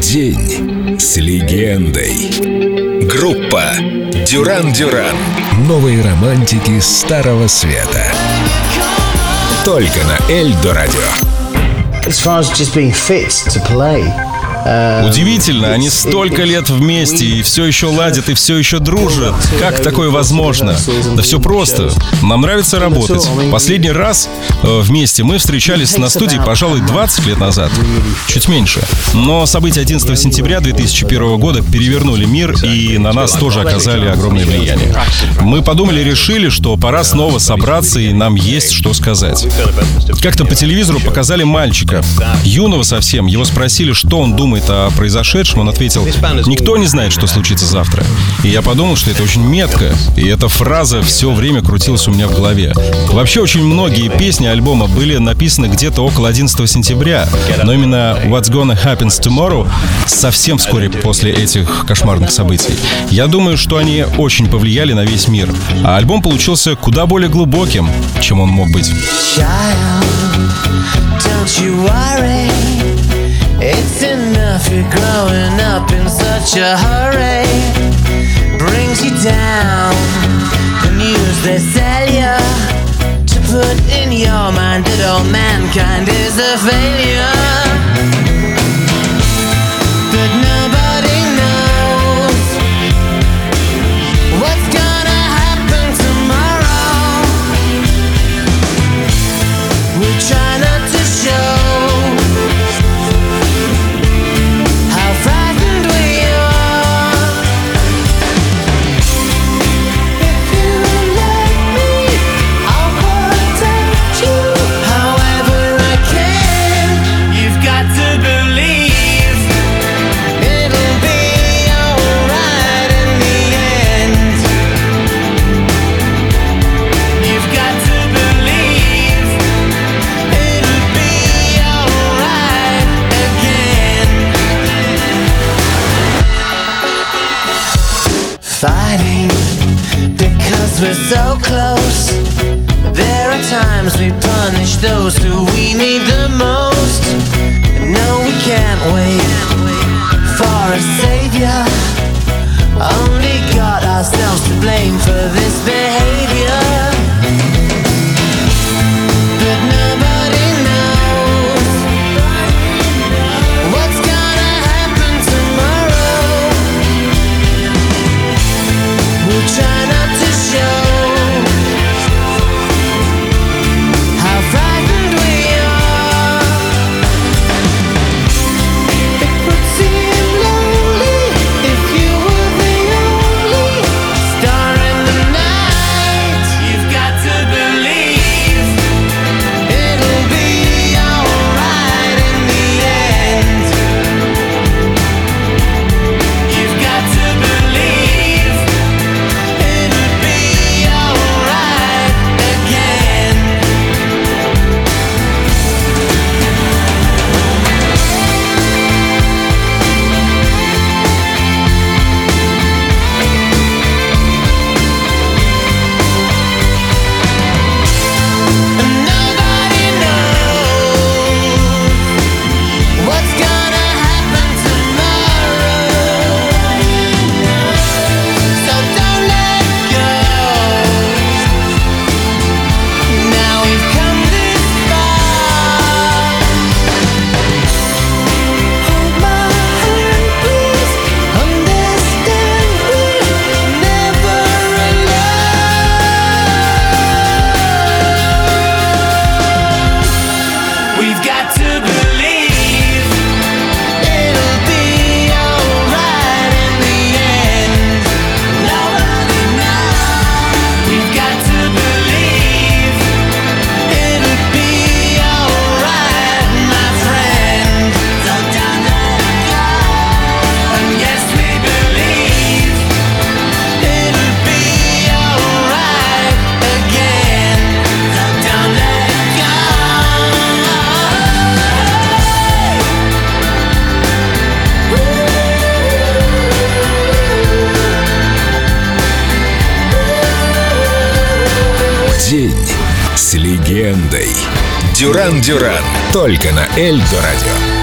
День с легендой. Группа Дюран Дюран. Новые романтики Старого Света. Только на Эльдо Радио. As far as just being fit to play, Удивительно, они столько лет вместе и все еще ладят и все еще дружат. Как такое возможно? Да все просто. Нам нравится работать. Последний раз э, вместе мы встречались на студии, пожалуй, 20 лет назад. Чуть меньше. Но события 11 сентября 2001 года перевернули мир и на нас тоже оказали огромное влияние. Мы подумали, решили, что пора снова собраться и нам есть что сказать. Как-то по телевизору показали мальчика, юного совсем. Его спросили, что он думает о произошедшем. Он ответил, никто не знает, что случится завтра. И я подумал, что это очень метко. И эта фраза все время крутилась у меня в голове. Вообще очень многие песни альбома были написаны где-то около 11 сентября. Но именно What's Gonna Happen Tomorrow совсем вскоре после этих кошмарных событий. Я думаю, что они очень повлияли на весь мир. А альбом получился куда более глубоким, чем он мог быть. Don't you worry, it's enough you're growing up in such a hurry. Brings you down, the news they sell you to put in your mind that all mankind is a failure. We're so close. There are times we punish those who we need the most. No, we can't wait for a с легендой. Дюран Дюран. Только на Эльдо Радио.